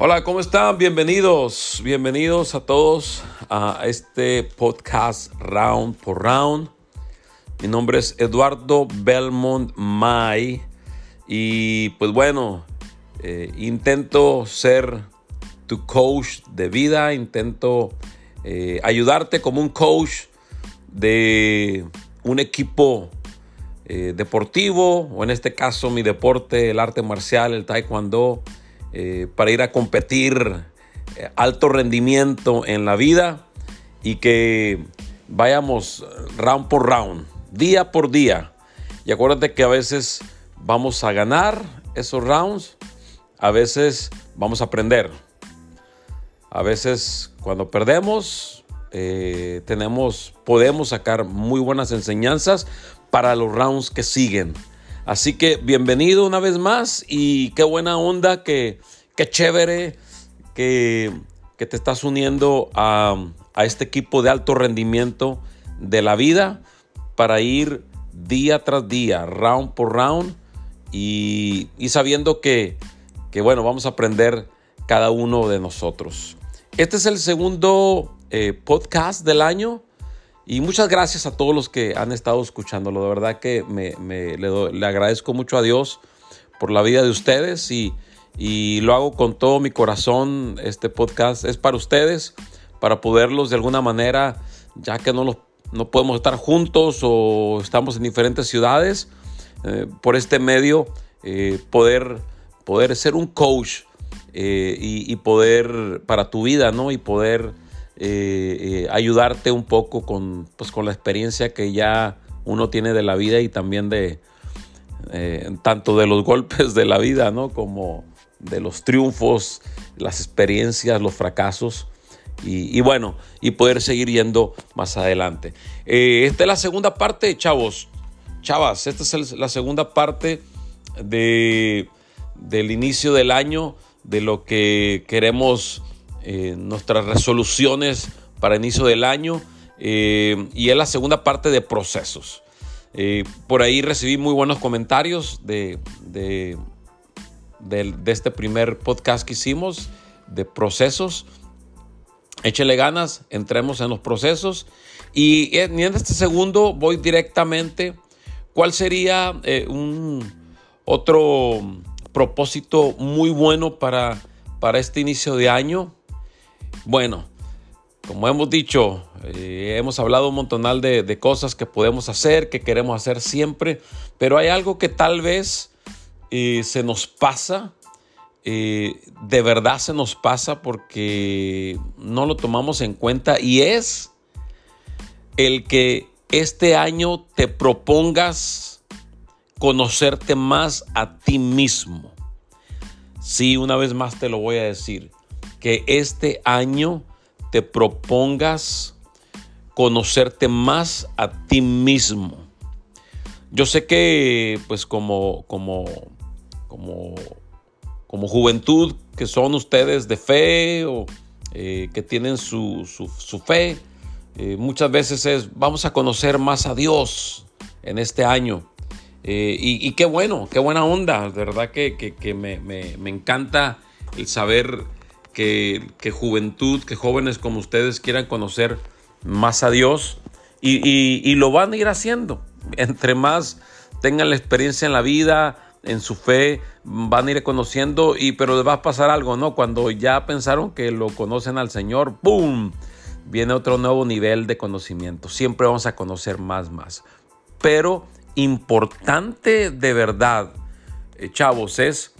Hola, ¿cómo están? Bienvenidos, bienvenidos a todos a este podcast Round por Round. Mi nombre es Eduardo Belmont May y pues bueno, eh, intento ser tu coach de vida, intento eh, ayudarte como un coach de un equipo eh, deportivo o en este caso mi deporte, el arte marcial, el taekwondo eh, para ir a competir eh, alto rendimiento en la vida y que vayamos round por round, día por día. Y acuérdate que a veces vamos a ganar esos rounds, a veces vamos a aprender. A veces cuando perdemos, eh, tenemos, podemos sacar muy buenas enseñanzas para los rounds que siguen. Así que bienvenido una vez más y qué buena onda, que, qué chévere que, que te estás uniendo a, a este equipo de alto rendimiento de la vida para ir día tras día, round por round y, y sabiendo que, que, bueno, vamos a aprender cada uno de nosotros. Este es el segundo eh, podcast del año. Y muchas gracias a todos los que han estado escuchándolo. De verdad que me, le, agradezco mucho a Dios por la vida de ustedes y, y, lo hago con todo mi corazón. Este podcast es para ustedes, para poderlos de alguna manera, ya que no, los, no podemos estar juntos o estamos en diferentes ciudades, eh, por este medio eh, poder, poder ser un coach eh, y, y, poder para tu vida, ¿no? Y poder eh, eh, ayudarte un poco con, pues, con la experiencia que ya uno tiene de la vida y también de eh, tanto de los golpes de la vida, ¿no? Como de los triunfos, las experiencias, los fracasos. Y, bueno, y poder seguir yendo más adelante. Esta es la segunda parte, chavos. Chavas, esta es la segunda parte de, del inicio del año, de lo que queremos eh, nuestras resoluciones para inicio del año eh, y es la segunda parte de procesos. Eh, por ahí recibí muy buenos comentarios de, de, de, de, este primer podcast que hicimos de procesos. Échele ganas, entremos en los procesos. Y en este segundo voy directamente. ¿Cuál sería eh, un otro propósito muy bueno para, para este inicio de año? Bueno, como hemos dicho, eh, hemos hablado un montonal de, cosas que podemos hacer, que queremos hacer siempre, pero hay algo que tal vez eh, se nos pasa, eh, de verdad se nos pasa porque no lo tomamos en cuenta y es el que este año te propongas conocerte más a ti mismo. Sí, una vez más te lo voy a decir que este año te propongas conocerte más a ti mismo. Yo sé que pues como, como, como, como juventud que son ustedes de fe o eh, que tienen su, su, su fe, eh, muchas veces es vamos a conocer más a Dios en este año. Eh, y, qué bueno, qué buena onda, de verdad que, que, que me, me, me encanta el saber que, juventud, que jóvenes como ustedes quieran conocer más a Dios y, lo van a ir haciendo. Entre más tengan la experiencia en la vida, en su fe, van a ir conociendo, y, pero les va a pasar algo, ¿no? Cuando ya pensaron que lo conocen al Señor, ¡pum! Viene otro nuevo nivel de conocimiento. Siempre vamos a conocer más, más. Pero importante de verdad, eh, chavos, es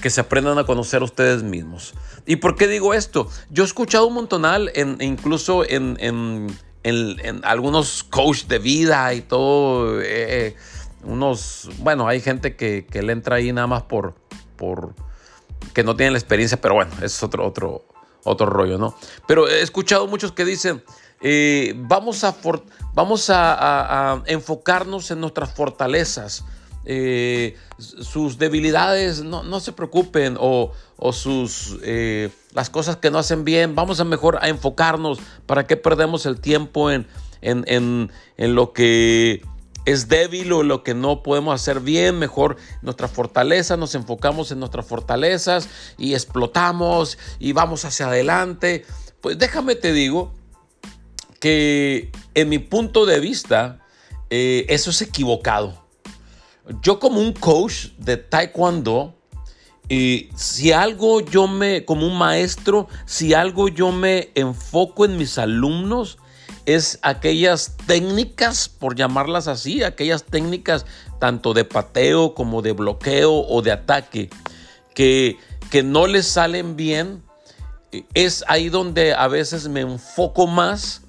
que se aprendan a conocer ustedes mismos. ¿Y por qué digo esto? Yo he escuchado un montonal, en, incluso en, algunos coach de vida y todo, eh, unos, bueno, hay gente que, le entra ahí nada más por, por, que no tienen la experiencia, pero bueno, es otro, otro, otro rollo, ¿no? Pero he escuchado muchos que dicen, eh, vamos, a, vamos a, a, a enfocarnos en nuestras fortalezas eh, sus debilidades, no, no, se preocupen, o, o sus, eh, las cosas que no hacen bien, vamos a mejor a enfocarnos, para que perdemos el tiempo en, en, en, en lo que es débil o lo que no podemos hacer bien, mejor nuestra fortaleza, nos enfocamos en nuestras fortalezas y explotamos y vamos hacia adelante. Pues déjame te digo que en mi punto de vista, eh, eso es equivocado. Yo como un coach de taekwondo, y si algo yo me, como un maestro, si algo yo me enfoco en mis alumnos, es aquellas técnicas, por llamarlas así, aquellas técnicas tanto de pateo como de bloqueo o de ataque, que, que no les salen bien, es ahí donde a veces me enfoco más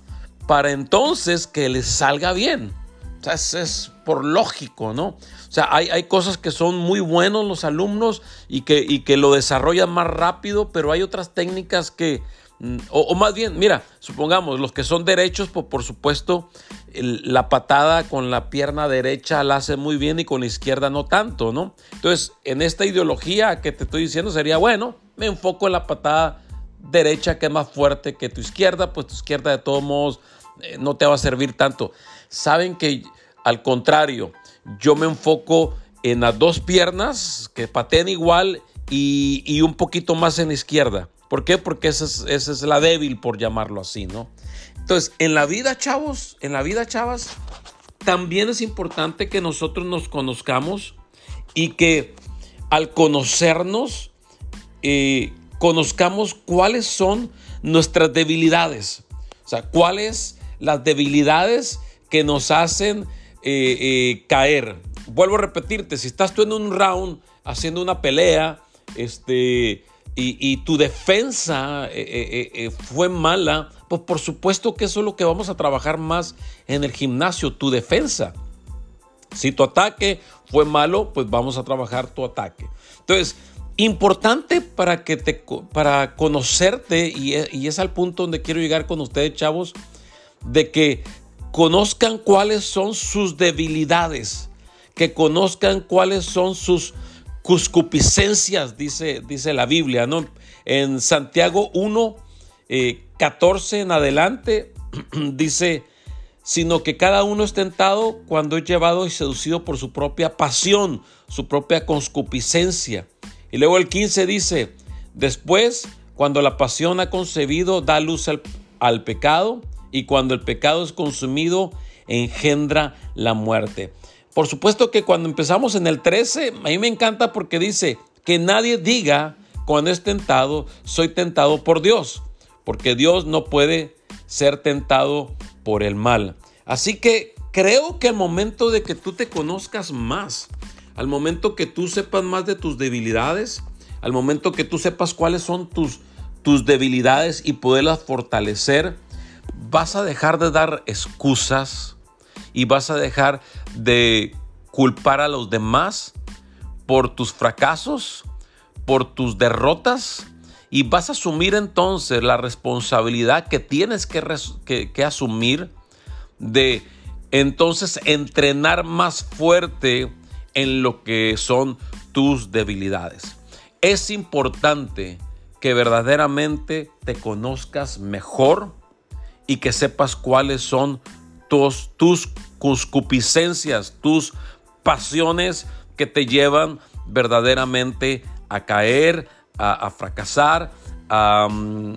para entonces que les salga bien. O sea, es, por lógico, ¿no? O sea, hay, hay, cosas que son muy buenos los alumnos y que, y que lo desarrollan más rápido, pero hay otras técnicas que, mm, o, más bien, mira, supongamos, los que son derechos, pues por supuesto, la patada con la pierna derecha la hace muy bien y con la izquierda no tanto, ¿no? Entonces, en esta ideología que te estoy diciendo sería, bueno, me enfoco en la patada derecha que es más fuerte que tu izquierda, pues tu izquierda de todos modos eh, no te va a servir tanto. Saben que al contrario, yo me enfoco en las dos piernas que pateen igual y, un poquito más en la izquierda. ¿Por qué? Porque esa es, esa es la débil, por llamarlo así, ¿no? Entonces, en la vida, chavos, en la vida, chavas, también es importante que nosotros nos conozcamos y que al conocernos, eh, conozcamos cuáles son nuestras debilidades. O sea, cuáles las debilidades que nos hacen eh, eh, caer. Vuelvo a repetirte, si estás tú en un round haciendo una pelea, este, y, tu defensa eh, fue mala, pues por supuesto que eso es lo que vamos a trabajar más en el gimnasio, tu defensa. Si tu ataque fue malo, pues vamos a trabajar tu ataque. Entonces, importante para que te para conocerte y, y es al punto donde quiero llegar con ustedes, chavos, de que conozcan cuáles son sus debilidades, que conozcan cuáles son sus cuscupiscencias, dice, dice la Biblia, ¿no? En Santiago 1, 14 eh, en adelante, dice, sino que cada uno es tentado cuando es llevado y seducido por su propia pasión, su propia concupiscencia. Y luego el 15 dice, después, cuando la pasión ha concebido, da luz al pecado, y cuando el pecado es consumido, engendra la muerte. Por supuesto que cuando empezamos en el 13, a mí me encanta porque dice que nadie diga cuando es tentado, soy tentado por Dios, porque Dios no puede ser tentado por el mal. Así que creo que al momento de que tú te conozcas más, al momento que tú sepas más de tus debilidades, al momento que tú sepas cuáles son tus, tus debilidades y poderlas fortalecer, vas a dejar de dar excusas y vas a dejar de culpar a los demás por tus fracasos, por tus derrotas y vas a asumir entonces la responsabilidad que tienes que, asumir de entonces entrenar más fuerte en lo que son tus debilidades. Es importante que verdaderamente te conozcas mejor y que sepas cuáles son tus, tus concupiscencias, tus pasiones que te llevan verdaderamente a caer, a, fracasar, mm,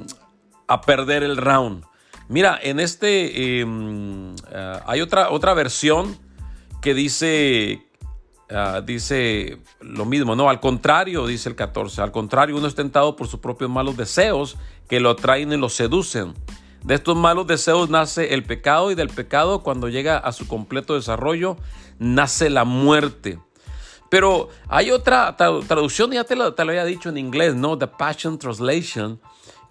a, perder el round. Mira, en este em, eh, hay otra, otra versión que dice, ah, dice lo mismo, ¿no? Al contrario, dice el 14, al contrario, uno es tentado por sus propios malos deseos que lo atraen y lo seducen. De estos malos deseos nace el pecado y del pecado cuando llega a su completo desarrollo nace la muerte. Pero hay otra traducción, ya te lo, te lo había dicho en inglés, ¿no? The Passion Translation,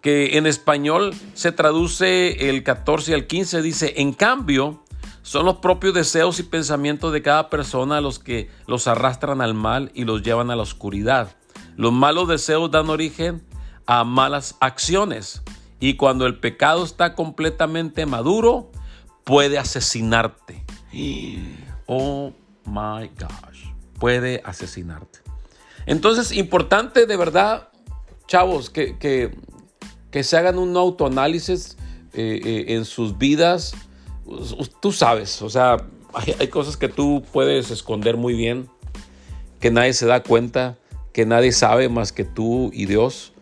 que en español se traduce el 14 y el 15, dice, en cambio, son los propios deseos y pensamientos de cada persona los que los arrastran al mal y los llevan a la oscuridad. Los malos deseos dan origen a malas acciones y cuando el pecado está completamente maduro, puede asesinarte. Oh my gosh, puede asesinarte. Entonces, importante de verdad, chavos, que, que, se hagan un autoanálisis eh, eh, en sus vidas. Tú sabes, o sea, hay, cosas que tú puedes esconder muy bien, que nadie se da cuenta, que nadie sabe más que tú y Dios.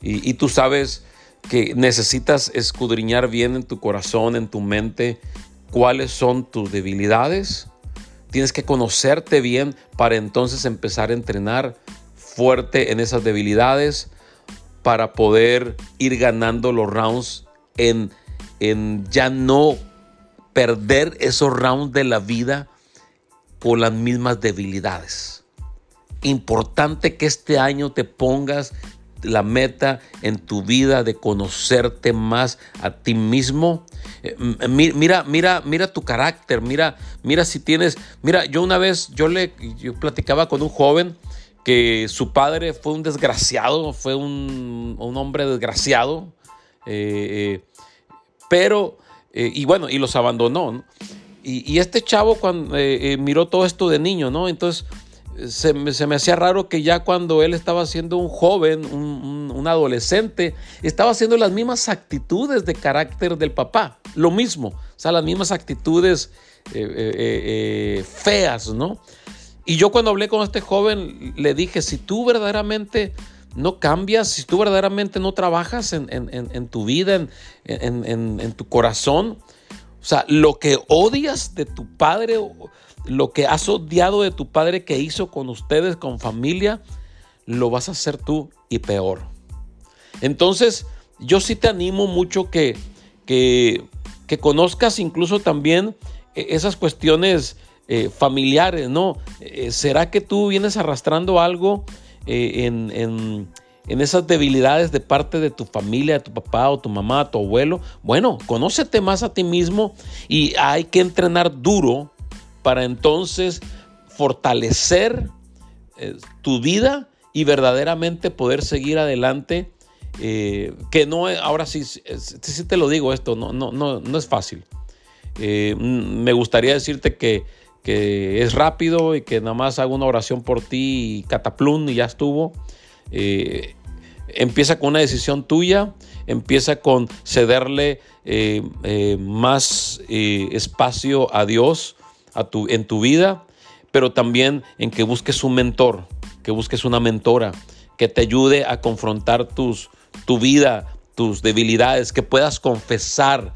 Y, y, tú sabes que necesitas escudriñar bien en tu corazón, en tu mente, cuáles son tus debilidades. Tienes que conocerte bien para entonces empezar a entrenar fuerte en esas debilidades para poder ir ganando los rounds en, en ya no perder esos rounds de la vida por las mismas debilidades. Importante que este año te pongas la meta en tu vida de conocerte más a ti mismo. Eh, mira, mira, mira tu carácter, mira, mira si tienes, mira, yo una vez yo le yo platicaba con un joven que su padre fue un desgraciado, fue un, hombre desgraciado, eh, eh, pero, y bueno, y los abandonó. Y, este chavo cuando miró todo esto de niño, ¿no? Entonces se me, hacía raro que ya cuando él estaba siendo un joven, un, adolescente, estaba haciendo las mismas actitudes de carácter del papá, lo mismo, o sea, las mismas actitudes eh, eh, eh, feas, ¿no? Y yo cuando hablé con este joven le dije, si tú verdaderamente no cambias, si tú verdaderamente no trabajas en, en tu vida, en, tu corazón, o sea, lo que odias de tu padre lo que has odiado de tu padre que hizo con ustedes, con familia, lo vas a hacer tú y peor. Entonces, yo sí te animo mucho que, que, conozcas incluso también eh, esas cuestiones eh, familiares, ¿no? Eh, ¿Será que tú vienes arrastrando algo en, en, esas debilidades de parte de tu familia, de tu papá o tu mamá, tu abuelo? Bueno, conócete más a ti mismo y hay que entrenar duro para entonces fortalecer eh, tu vida y verdaderamente poder seguir adelante. Eh, que no, ahora sí, sí, te lo digo esto, no, no, no, no es fácil. Eh, me gustaría decirte que, que, es rápido y que nada más hago una oración por ti y cataplum y ya estuvo. empieza con una decisión tuya, empieza con cederle más espacio a Dios, en tu vida, pero también en que busques un mentor, que busques una mentora que te ayude a confrontar tus, tu vida, tus debilidades, que puedas confesar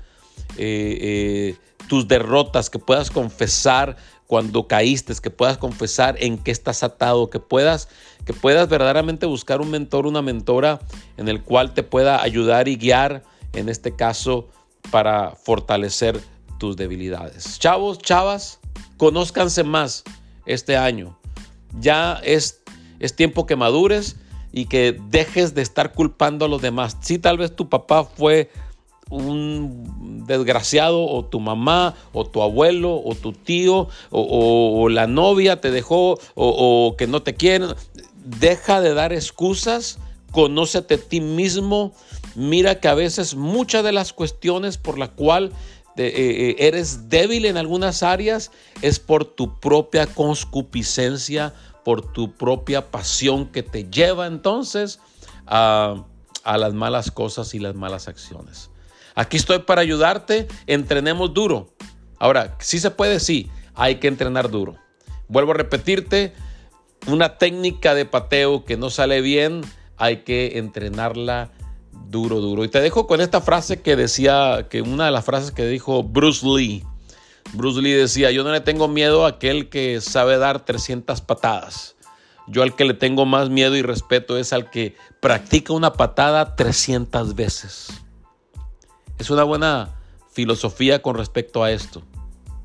eh, eh, tus derrotas, que puedas confesar cuando caíste, que puedas confesar en qué estás atado, que puedas, que puedas verdaderamente buscar un mentor, una mentora en el cual te pueda ayudar y guiar, en este caso, para fortalecer tus debilidades. Chavos, chavas, Conózcanse más este año. Ya es, es tiempo que madures y que dejes de estar culpando a los demás. Si tal vez tu papá fue un desgraciado o tu mamá o tu abuelo o tu tío o, la novia te dejó o, o, que no te quieren. Deja de dar excusas, conócete a ti mismo. Mira que a veces muchas de las cuestiones por la cual eh, eh, eres débil en algunas áreas, es por tu propia conscupiscencia, por tu propia pasión que te lleva entonces a, a las malas cosas y las malas acciones. Aquí estoy para ayudarte, entrenemos duro. Ahora, si se puede, sí, hay que entrenar duro. Vuelvo a repetirte, una técnica de pateo que no sale bien, hay que entrenarla duro, duro. Y te dejo con esta frase que decía, que una de las frases que dijo Bruce Lee. Bruce Lee decía, yo no le tengo miedo a aquel que sabe dar 300 patadas. Yo al que le tengo más miedo y respeto es al que practica una patada 300 veces. Es una buena filosofía con respecto a esto.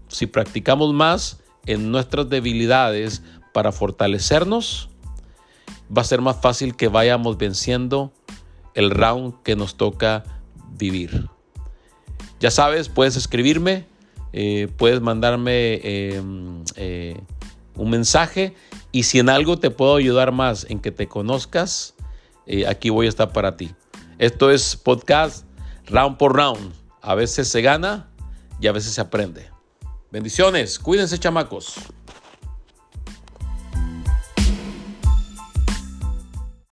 Si practicamos más en nuestras debilidades para fortalecernos, va a ser más fácil que vayamos venciendo el round que nos toca vivir. Ya sabes, puedes escribirme, eh, puedes mandarme em, eh, un mensaje y si en algo te puedo ayudar más en que te conozcas, eh, aquí voy a estar para ti. Esto es podcast round por round. A veces se gana y a veces se aprende. Bendiciones, cuídense chamacos.